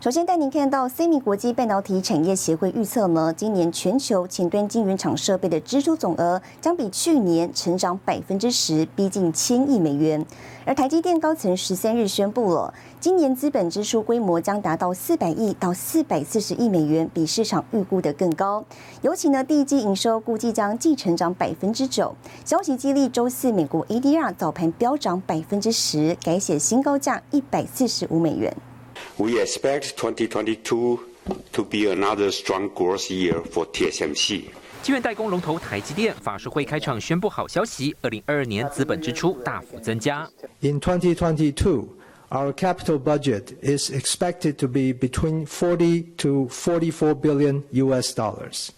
首先带您看到，CMI 国际半导体产业协会预测呢，今年全球前端晶圆厂设备的支出总额将比去年成长百分之十，逼近千亿美元。而台积电高层十三日宣布了，今年资本支出规模将达到四百亿到四百四十亿美元，比市场预估的更高。尤其呢，第一季营收估计将继成长百分之九。消息激励周四美国 ADR 早盘飙涨百分之十，改写新高价一百四十五美元。We expect 2022 to be another strong growth year for TSMC. 晶圆代工龙头台积电法说会开场宣布好消息，二零二二年资本支出大幅增加。In 2022, our capital budget is expected to be between 40 to 44 billion US dollars.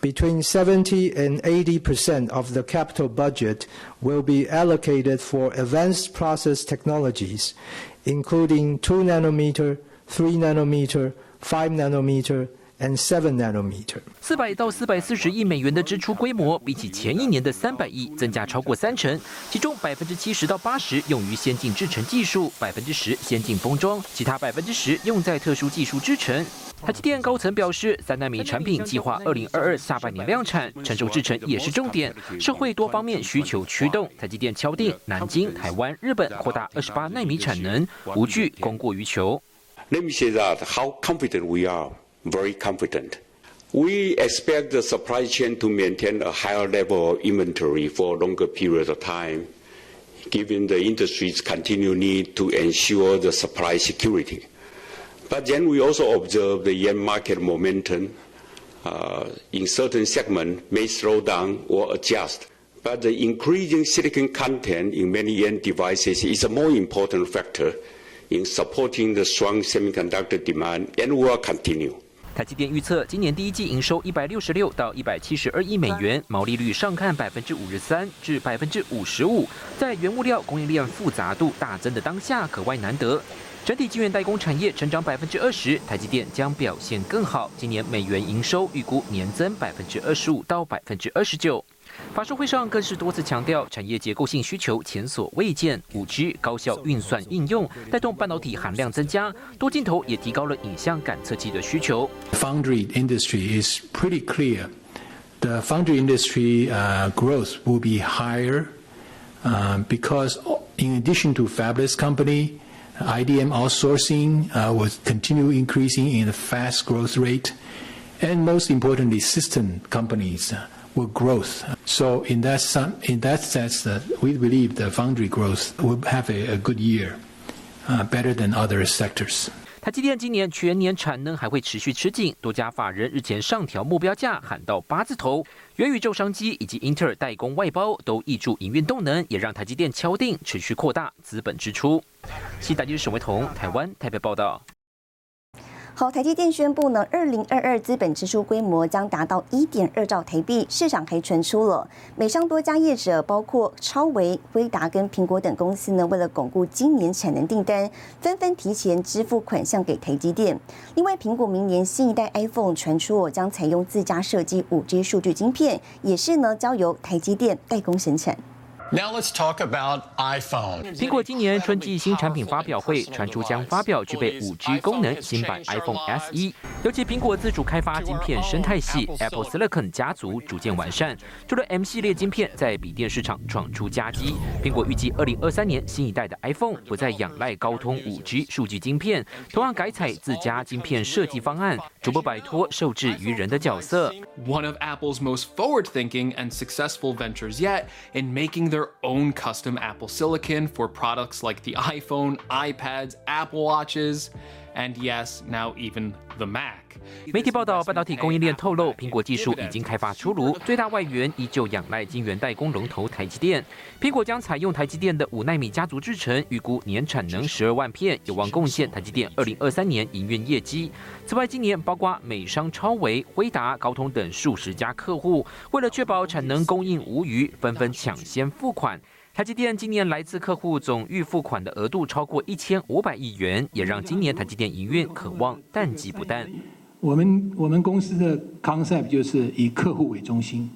Between 70 and 80 percent of the capital budget will be allocated for advanced process technologies, including 2 nanometer, 3 nanometer, 5 nanometer, and 7 nanometer. 四百到四百四十亿美元的支出规模，比起前一年的三百亿增加超过三成，其中百分之七十到八十用于先进制程技术，百分之十先进封装，其他百分之十用在特殊技术制程。台积电高层表示，三纳米产品计划二零二二下半年量产，成熟制程也是重点，社会多方面需求驱动，台积电敲定南京、台湾、日本扩大二十八纳米产能，无惧供过于求。Let me say that how confident we are, very confident. We expect the supply chain to maintain a higher level of inventory for a longer period of time, given the industry's continued need to ensure the supply security. But then we also observe the end market momentum uh, in certain segments may slow down or adjust. But the increasing silicon content in many end devices is a more important factor in supporting the strong semiconductor demand and will continue. 台积电预测，今年第一季营收一百六十六到一百七十二亿美元，毛利率上看百分之五十三至百分之五十五，在原物料供应链复杂度大增的当下，格外难得。整体晶圆代工产业成长百分之二十，台积电将表现更好。今年美元营收预估年增百分之二十五到百分之二十九。法说会上更是多次强调，产业结构性需求前所未见，五 G 高效运算应用带动半导体含量增加，多镜头也提高了影像感测器的需求。Foundry industry is pretty clear. The foundry industry growth will be higher because, in addition to fabless company, IDM outsourcing uh, will continue increasing in a fast growth rate, and most importantly, system companies uh, will growth. So in that son- in that sense, uh, we believe the foundry growth will have a, a good year, uh, better than other sectors. 台积电今年全年产能还会持续吃紧，多家法人日前上调目标价，喊到八字头。元宇宙商机以及英特尔代工外包都挹注营运动能，也让台积电敲定持续扩大资本支出。西大记者沈维彤，台湾台北报道。好，台积电宣布呢，二零二二资本支出规模将达到一点二兆台币。市场还传出了美商多家业者，包括超微、辉达跟苹果等公司呢，为了巩固今年产能订单，纷纷提前支付款项给台积电。另外，苹果明年新一代 iPhone 传出我，将采用自家设计五 G 数据晶片，也是呢交由台积电代工生产。Now let's talk about iPhone. 苹果今年春季新产品发表会传出将发表具备 5G 功能新版 iPhone SE，尤其苹果自主开发晶片生态系 Apple Silicon 家族逐渐完善，除了 M 系列晶片在笔电市场闯出佳绩，苹果预计2023年新一代的 iPhone 不再仰赖高通 5G 数据晶片，同样改采自家晶片设计方案，逐步摆脱受制于人的角色。one of Apple's most forward thinking and successful ventures yet in making their own custom Apple silicon for products like the iPhone, iPads, Apple Watches. And yes, now even the Mac. 媒体报道，半导体供应链透露，苹果技术已经开发出炉，最大外援依旧仰赖晶圆代工龙头台积电。苹果将采用台积电的五纳米家族制程，预估年产能十二万片，有望贡献台积电二零二三年营运业绩。此外，今年包括美商超维、辉达、高通等数十家客户，为了确保产能供应无虞，纷纷抢先付款。台积电今年来自客户总预付款的额度超过一千五百亿元，也让今年台积电营运渴望淡季不淡。我们我们公司的 concept 就是以客户为中心。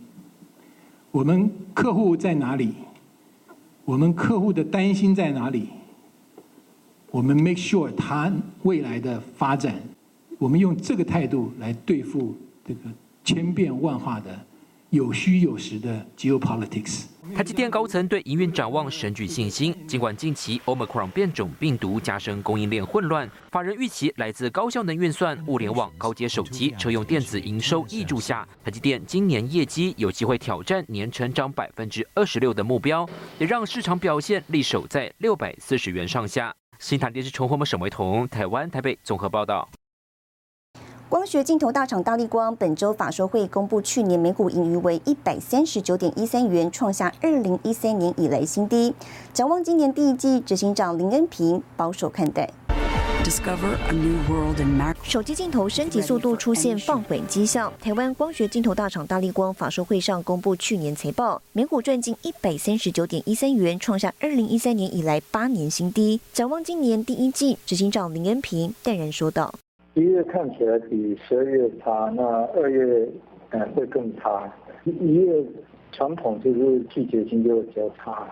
我们客户在哪里？我们客户的担心在哪里？我们 make sure 他未来的发展，我们用这个态度来对付这个千变万化的。有虚有实的 geopolitics。台积电高层对营运展望深具信心，尽管近期 Omicron 变种病毒加深供应链混乱，法人预期来自高效能运算、物联网、高阶手机、车用电子营收挹注下，台积电今年业绩有机会挑战年成长百分之二十六的目标，也让市场表现力守在六百四十元上下。新台电视重获们沈维彤，台湾台北综合报道。光学镜头大厂大力光本周法说会公布，去年每股盈余为一百三十九点一三元，创下二零一三年以来新低。展望今年第一季，执行长林恩平保守看待。手机镜头升级速度出现放缓迹象。台湾光学镜头大厂大力光法说会上公布去年财报，每股赚近一百三十九点一三元，创下二零一三年以来八年新低。展望今年第一季，执行长林恩平淡然说道。一月看起来比十二月差，那二月嗯会更差。一月传统就是季节性就会比较差，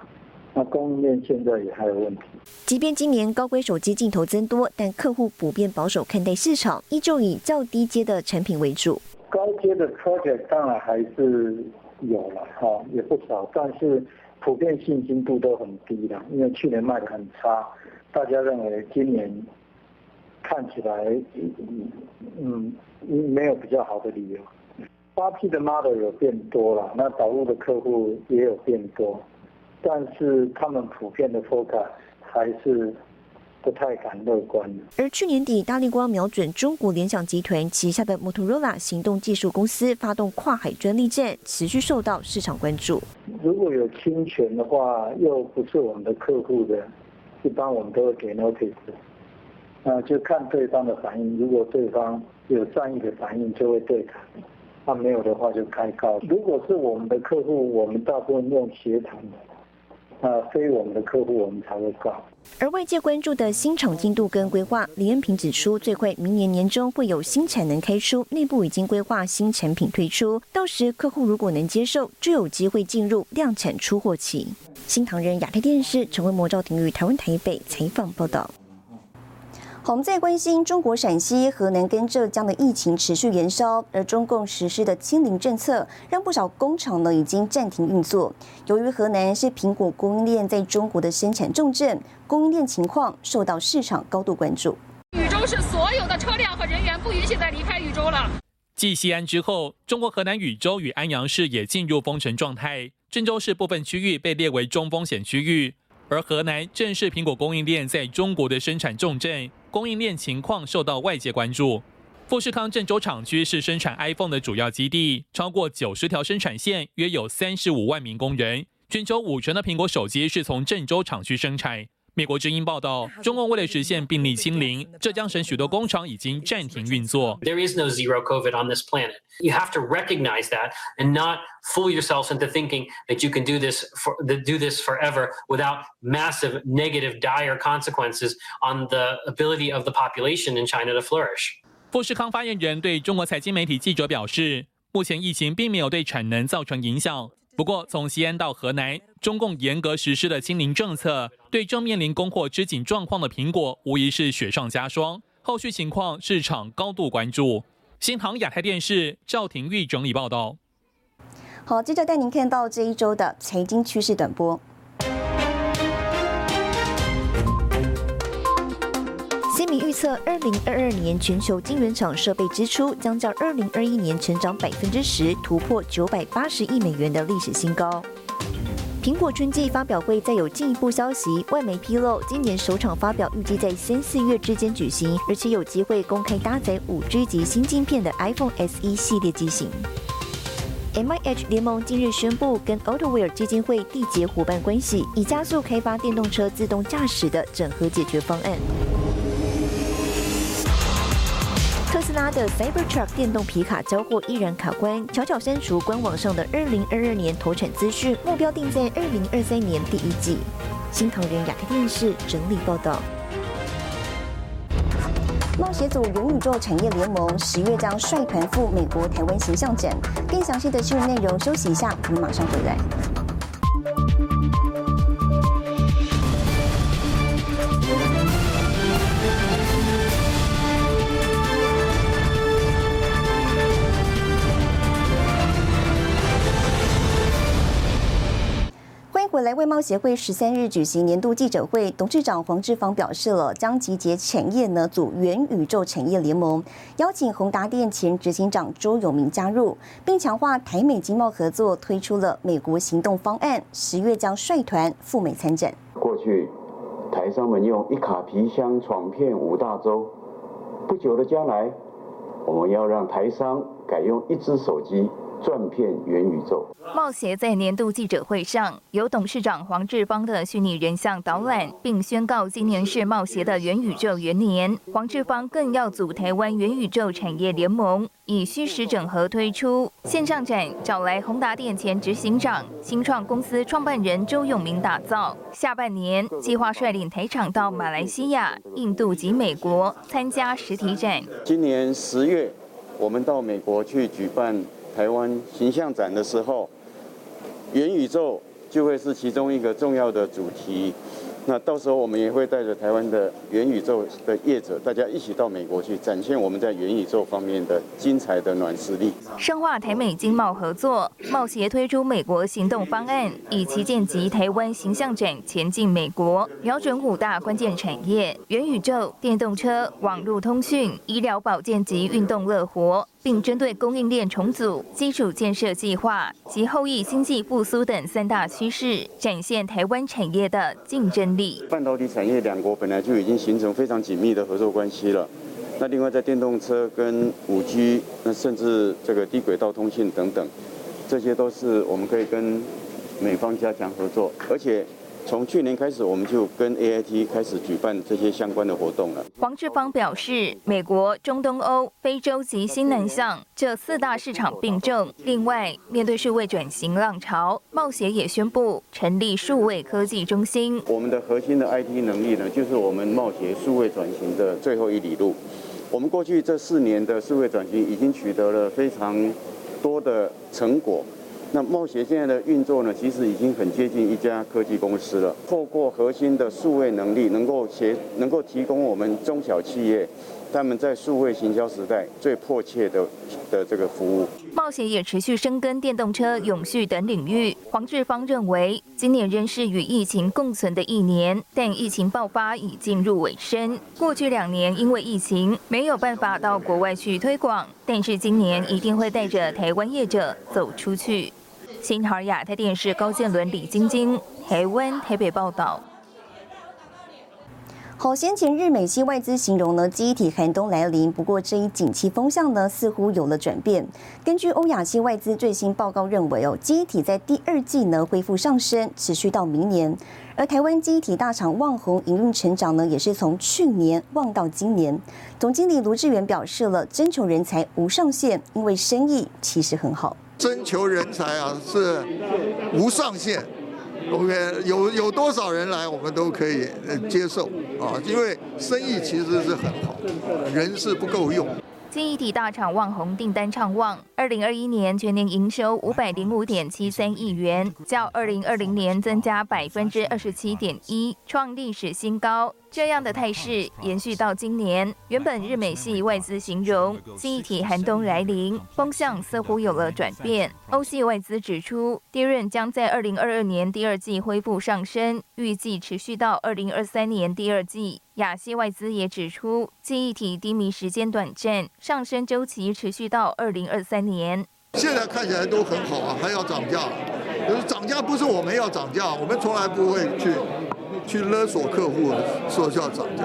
那供应链现在也还有问题。即便今年高规手机镜头增多，但客户普遍保守看待市场，依旧以较低阶的产品为主。高阶的 project 当然还是有了哈，也不少，但是普遍信心度都很低的，因为去年卖的很差，大家认为今年。看起来，嗯，没有比较好的理由。八 P 的 model 有变多了，那导入的客户也有变多，但是他们普遍的 focus 还是不太敢乐观。而去年底，大力光瞄准中国联想集团旗下的 Motorola 行动技术公司，发动跨海专利战，持续受到市场关注。如果有侵权的话，又不是我们的客户的，一般我们都会给 notice。那就看对方的反应，如果对方有善意的反应，就会对谈；那没有的话，就开告。如果是我们的客户，我们大部分用协谈的；那非我们的客户，我们才会告。而外界关注的新厂进度跟规划，李恩平指出，最快明年年中会有新产能开出，内部已经规划新产品推出，到时客户如果能接受，就有机会进入量产出货期。新唐人亚太电视陈慧模、赵廷宇，台湾台北采访报道。好，我们再关心中国陕西、河南跟浙江的疫情持续延烧，而中共实施的清零政策让不少工厂呢已经暂停运作。由于河南是苹果供应链在中国的生产重镇，供应链情况受到市场高度关注。禹州市所有的车辆和人员不允许再离开禹州了。继西安之后，中国河南禹州与安阳市也进入封城状态，郑州市部分区域被列为中风险区域。而河南正是苹果供应链在中国的生产重镇，供应链情况受到外界关注。富士康郑州厂区是生产 iPhone 的主要基地，超过九十条生产线，约有三十五万名工人。全球五成的苹果手机是从郑州厂区生产。美国之音报道，中共为了实现病例清零，浙江省许多工厂已经暂停运作。There is no zero COVID on this planet. You have to recognize that and not fool yourself into thinking that you can do this for do this forever without massive negative dire consequences on the ability of the population in China to flourish. 富士康发言人对中国财经媒体记者表示，目前疫情并没有对产能造成影响。不过，从西安到河南，中共严格实施的清零政策，对正面临供货吃紧状况的苹果，无疑是雪上加霜。后续情况，市场高度关注。新唐亚太电视赵廷玉整理报道。好，接着带您看到这一周的财经趋势短波。预测二零二二年全球晶圆厂设备支出将较二零二一年成长百分之十，突破九百八十亿美元的历史新高。苹果春季发表会再有进一步消息，外媒披露，今年首场发表预计在三四月之间举行，而且有机会公开搭载五 G 级新晶片的 iPhone SE 系列机型。M I H 联盟近日宣布跟 AutoWare 基金会缔结伙伴关系，以加速开发电动车自动驾驶的整合解决方案。斯拉的 Cybertruck 电动皮卡交货依然卡关，悄悄删除官网上的2022年投产资讯，目标定在2023年第一季。新唐人亚太电视整理报道。冒险组元宇宙产业联盟十月将率团赴美国台湾形象展，更详细的新闻内容，休息一下，我们马上回来。来外贸协会十三日举行年度记者会，董事长黄志芳表示了将集结产业呢组元宇宙产业联盟，邀请宏达电前执行长周永明加入，并强化台美经贸合作，推出了美国行动方案，十月将率团赴美参展。过去台商们用一卡皮箱闯遍五大洲，不久的将来，我们要让台商改用一只手机。转片元宇宙。冒协在年度记者会上，由董事长黄志芳的虚拟人像导览，并宣告今年是冒协的元宇宙元年。黄志芳更要组台湾元宇宙产业联盟，以虚实整合推出线上展，找来宏达电前执行长、新创公司创办人周永明打造。下半年计划率领台厂到马来西亚、印度及美国参加实体展。今年十月，我们到美国去举办。台湾形象展的时候，元宇宙就会是其中一个重要的主题。那到时候我们也会带着台湾的元宇宙的业者，大家一起到美国去展现我们在元宇宙方面的精彩的软实力。深化台美经贸合作，贸协推出美国行动方案，以旗舰级台湾形象展前进美国，瞄准五大关键产业：元宇宙、电动车、网络通讯、医疗保健及运动乐活。并针对供应链重组、基础建设计划及后疫经济复苏等三大趋势，展现台湾产业的竞争力。半导体产业两国本来就已经形成非常紧密的合作关系了。那另外在电动车跟五 G，那甚至这个低轨道通信等等，这些都是我们可以跟美方加强合作，而且。从去年开始，我们就跟 AIT 开始举办这些相关的活动了。黄志芳表示，美国、中东欧、非洲及新南向这四大市场并重。另外，面对数位转型浪潮，冒协也宣布成立数位科技中心。我们的核心的 IT 能力呢，就是我们冒协数位转型的最后一里路。我们过去这四年的数位转型已经取得了非常多的成果。那冒险现在的运作呢，其实已经很接近一家科技公司了。透过核心的数位能力，能够协能够提供我们中小企业。他们在数位行销时代最迫切的的这个服务，冒险也持续深耕电动车、永续等领域。黄志芳认为，今年仍是与疫情共存的一年，但疫情爆发已进入尾声。过去两年因为疫情没有办法到国外去推广，但是今年一定会带着台湾业者走出去。新唐亚太电视高建伦、李晶晶，台湾台北报道。好，先前日美系外资形容呢，机体寒冬来临。不过这一景气风向呢，似乎有了转变。根据欧亚系外资最新报告认为，哦，机体在第二季呢恢复上升，持续到明年。而台湾机体大厂旺宏营运成长呢，也是从去年旺到今年。总经理卢志远表示了，征求人才无上限，因为生意其实很好。征求人才啊，是无上限。OK，有有多少人来，我们都可以接受啊，因为生意其实是很好，人是不够用。经一体大厂旺宏订单畅旺，二零二一年全年营收五百零五点七三亿元，较二零二零年增加百分之二十七点一，创历史新高。这样的态势延续到今年，原本日美系外资形容记忆体寒冬来临，风向似乎有了转变。欧系外资指出，利润将在二零二二年第二季恢复上升，预计持续到二零二三年第二季。亚系外资也指出，记忆体低迷时间短暂，上升周期持续到二零二三年。现在看起来都很好啊，还要涨价。就是涨价不是我们要涨价，我们从来不会去去勒索客户说要涨价，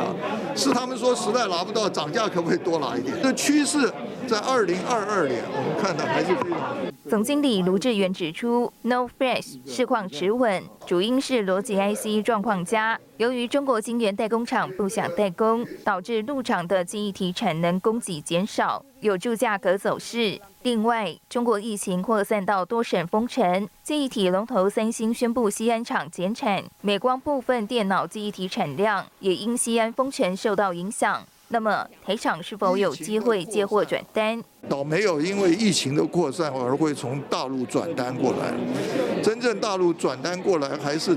是他们说实在拿不到涨价，可不可以多拿一点？这趋势在二零二二年，我们看到还是非常。总经理卢志远指出，No Fresh 市况持稳，主因是逻辑 IC 状况佳。由于中国晶圆代工厂不想代工，导致入场的记忆体产能供给减少，有助价格走势。另外，中国疫情扩散到多省封城，记忆体龙头三星宣布西安厂减产，美光部分电脑记忆体产量也因西安封城受到影响。那么台厂是否有机会接货转单？倒没有因为疫情的扩散而会从大陆转单过来，真正大陆转单过来还是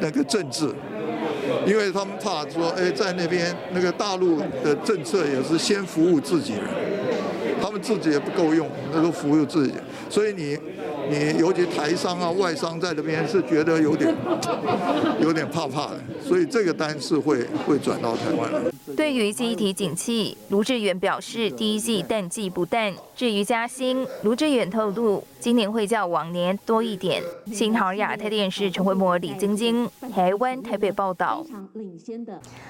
那个政治，因为他们怕说，哎，在那边那个大陆的政策也是先服务自己人，他们自己也不够用，那都服务自己，所以你。你尤其台商啊、外商在这边是觉得有点有点怕怕的，所以这个单是会会转到台湾来。对于记忆体景气，卢志远表示，第一季淡季不淡。至于加薪，卢志远透露，今年会较往年多一点。新唐亚太电视陈慧模、李晶晶，台湾台北报道。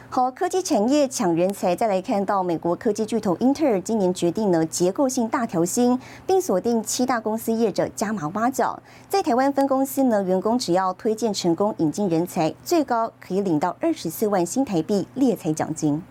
好，科技产业抢人才，再来看到美国科技巨头英特尔今年决定呢结构性大调薪，并锁定七大公司业者加码挖角。在台湾分公司呢，员工只要推荐成功引进人才，最高可以领到二十四万新台币猎才奖金。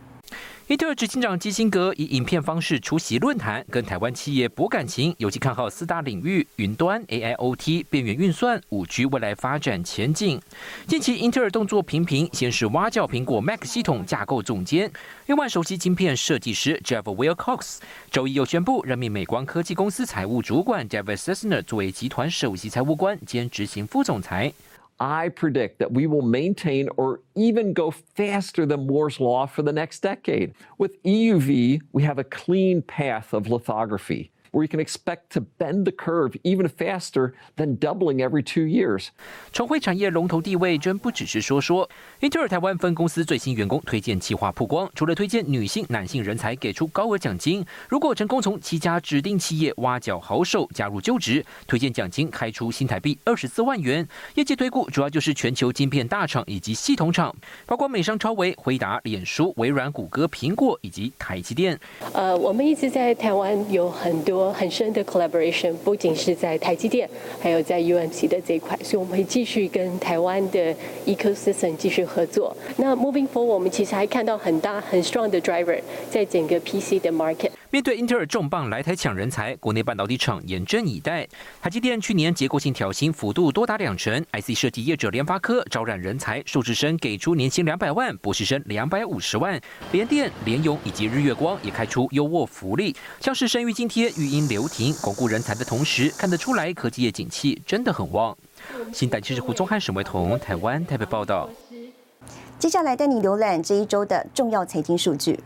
英特尔执行长基辛格以影片方式出席论坛，跟台湾企业博感情，尤其看好四大领域：云端、AIoT、边缘运算、五 G 未来发展前景。近期英特尔动作频频，先是挖角苹果 Mac 系统架构总监，另外首席晶片设计师 Jeff Wilcox，周一又宣布任命美光科技公司财务主管 David Sessner 作为集团首席财务官兼执行副总裁。I predict that we will maintain or even go faster than Moore's Law for the next decade. With EUV, we have a clean path of lithography. Where you can expect to bend the curve even faster than doubling every two years. 重回产业龙头地位，真不只是说说。英特尔台湾分公司最新员工推荐计划曝光，除了推荐女性、男性人才，给出高额奖金。如果成功从七家指定企业挖角好手加入就职，推荐奖金开出新台币二十四万元。业界推估主要就是全球晶片大厂以及系统厂，包括美商超微、辉达、脸书、微软、谷歌、苹果以及台积电。呃，我们一直在台湾有很多。很深的 collaboration，不仅是在台积电，还有在 UMC 的这一块，所以我们会继续跟台湾的 ecosystem 继续合作。那 moving forward，我们其实还看到很大很 strong 的 driver 在整个 PC 的 market。面对英特尔重磅来台抢人才，国内半导体厂严阵以待。台积电去年结构性调薪幅度多达两成，IC 设计业者联发科招揽人才，硕士生给出年薪两百万，博士生两百五十万。联电、联咏以及日月光也开出优渥福利，像是生育津贴、与因留停，巩固人才的同时，看得出来科技业景气真的很旺。新台记者胡宗汉、沈维彤，台湾台北报道。接下来带你浏览这一周的重要财经数据。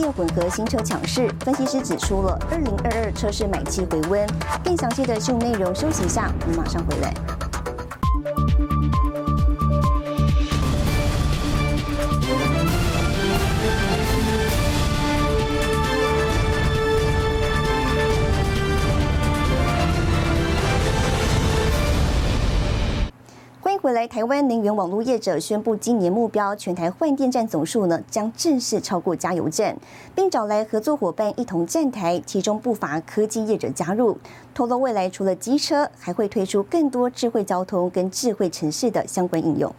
电混合新车强势，分析师指出了二零二二车市买气回温。更详细的新闻内容，休息一下，我们马上回来。台湾能源网络业者宣布，今年目标全台换电站总数呢将正式超过加油站，并找来合作伙伴一同站台，其中不乏科技业者加入。透露未来除了机车，还会推出更多智慧交通跟智慧城市的相关应用。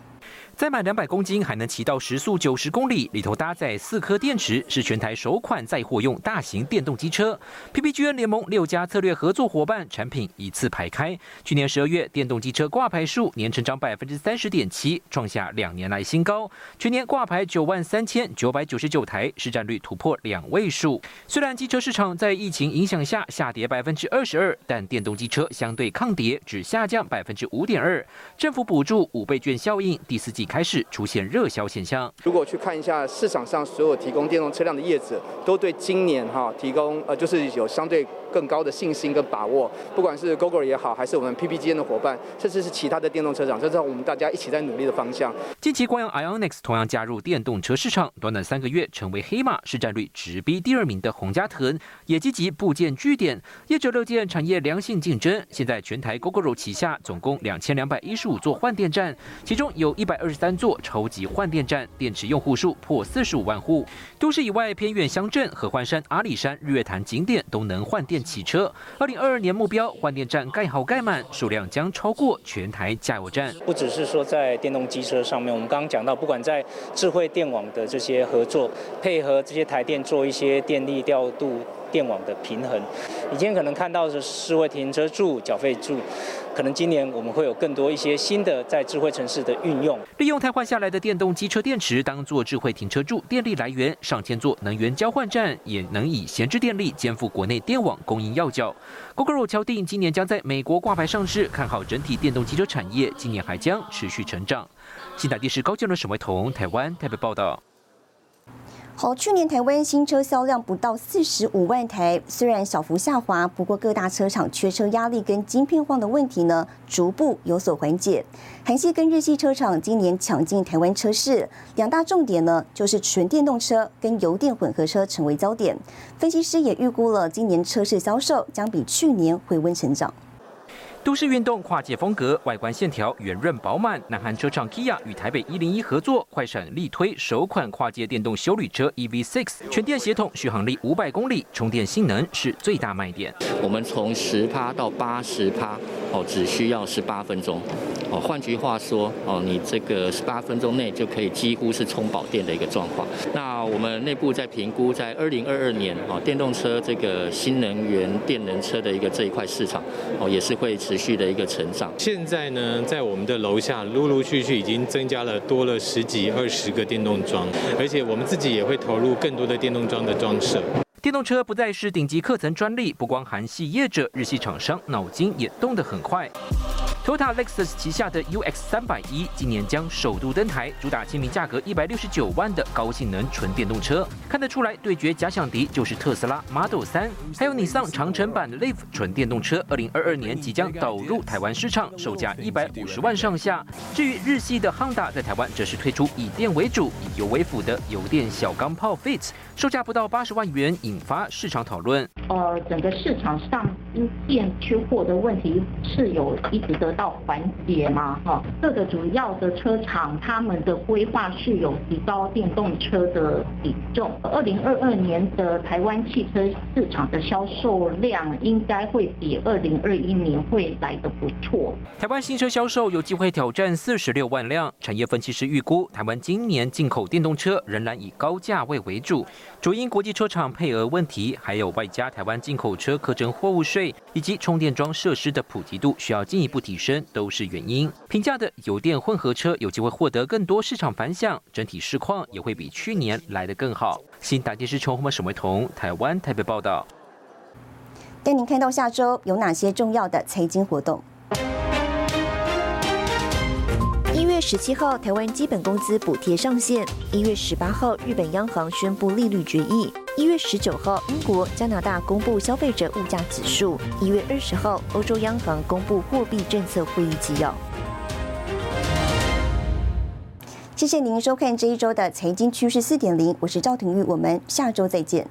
载满两百公斤还能骑到时速九十公里，里头搭载四颗电池，是全台首款载货用大型电动机车。PPGN 联盟六家策略合作伙伴产品一次排开。去年十二月，电动机车挂牌数年成长百分之三十点七，创下两年来新高。全年挂牌九万三千九百九十九台，市占率突破两位数。虽然机车市场在疫情影响下下跌百分之二十二，但电动机车相对抗跌，只下降百分之五点二。政府补助五倍券效应，第四季。开始出现热销现象。如果去看一下市场上所有提供电动车辆的业者，都对今年哈提供呃就是有相对更高的信心跟把握。不管是 Google 也好，还是我们 PPGN 的伙伴，甚至是其他的电动车厂，这是我们大家一起在努力的方向。近期光阳 Ionix 同样加入电动车市场，短短三个月成为黑马，市占率直逼第二名的洪家腾，也积极布建据点。业者乐见产业良性竞争。现在全台 Google 旗下总共两千两百一十五座换电站，其中有一百二十。三座超级换电站，电池用户数破四十五万户。都市以外偏远乡镇、合欢山、阿里山、日月潭景点都能换电汽车。二零二二年目标，换电站盖好盖满，数量将超过全台加油站。不只是说在电动机车上面，我们刚刚讲到，不管在智慧电网的这些合作，配合这些台电做一些电力调度。电网的平衡，以前可能看到的是智慧停车柱、缴费柱，可能今年我们会有更多一些新的在智慧城市的运用。利用汰换下来的电动机车电池当做智慧停车柱电力来源，上千座能源交换站也能以闲置电力肩负国内电网供应要角。Google 敲定今年将在美国挂牌上市，看好整体电动机车产业，今年还将持续成长。新台电视高建伦、沈维彤，台湾台北报道。好，去年台湾新车销量不到四十五万台，虽然小幅下滑，不过各大车厂缺车压力跟晶片荒的问题呢，逐步有所缓解。韩系跟日系车厂今年抢进台湾车市，两大重点呢，就是纯电动车跟油电混合车成为焦点。分析师也预估了今年车市销售将比去年回温成长。都市运动跨界风格，外观线条圆润饱满。南韩车厂 Kia 与台北一零一合作，快闪力推首款跨界电动休旅车 EV6，全电协同，续航力五百公里，充电性能是最大卖点。我们从十趴到八十趴，哦，只需要十八分钟。哦，换句话说，哦，你这个十八分钟内就可以几乎是充饱电的一个状况。那我们内部在评估，在二零二二年，哦，电动车这个新能源电能车的一个这一块市场，哦，也是会。持续的一个成长。现在呢，在我们的楼下，陆陆续续已经增加了多了十几、二十个电动桩，而且我们自己也会投入更多的电动桩的装设。电动车不再是顶级课程专利，不光韩系业者、日系厂商脑筋也动得很快。Toyota Lexus 旗下的 UX 三百一今年将首度登台，主打亲民价格一百六十九万的高性能纯电动车。看得出来，对决假想敌就是特斯拉 Model 三，还有尼桑长城版的 Leaf 纯电动车，二零二二年即将导入台湾市场，售价一百五十万上下。至于日系的 Honda，在台湾则是推出以电为主、以油为辅的油电小钢炮 Fit，售价不到八十万元，以引发市场讨论。呃，整个市场上因电缺货的问题是有一直得到缓解吗？哈，各个主要的车厂他们的规划是有提高电动车的比重。二零二二年的台湾汽车市场的销售量应该会比二零二一年会来的不错。台湾新车销售有机会挑战四十六万辆。产业分析师预估，台湾今年进口电动车仍然以高价位为主，主因国际车厂配额问题，还有外加台。台湾进口车课征货物税以及充电桩设施的普及度需要进一步提升，都是原因。平价的油电混合车有机会获得更多市场反响，整体市况也会比去年来得更好。新大电视从我们沈维彤台湾台北报道。带您看到下周有哪些重要的财经活动。一月十七号，台湾基本工资补贴上线；一月十八号，日本央行宣布利率决议。一月十九号，英国、加拿大公布消费者物价指数。一月二十号，欧洲央行公布货币政策会议纪要。谢谢您收看这一周的财经趋势四点零，我是赵廷玉，我们下周再见。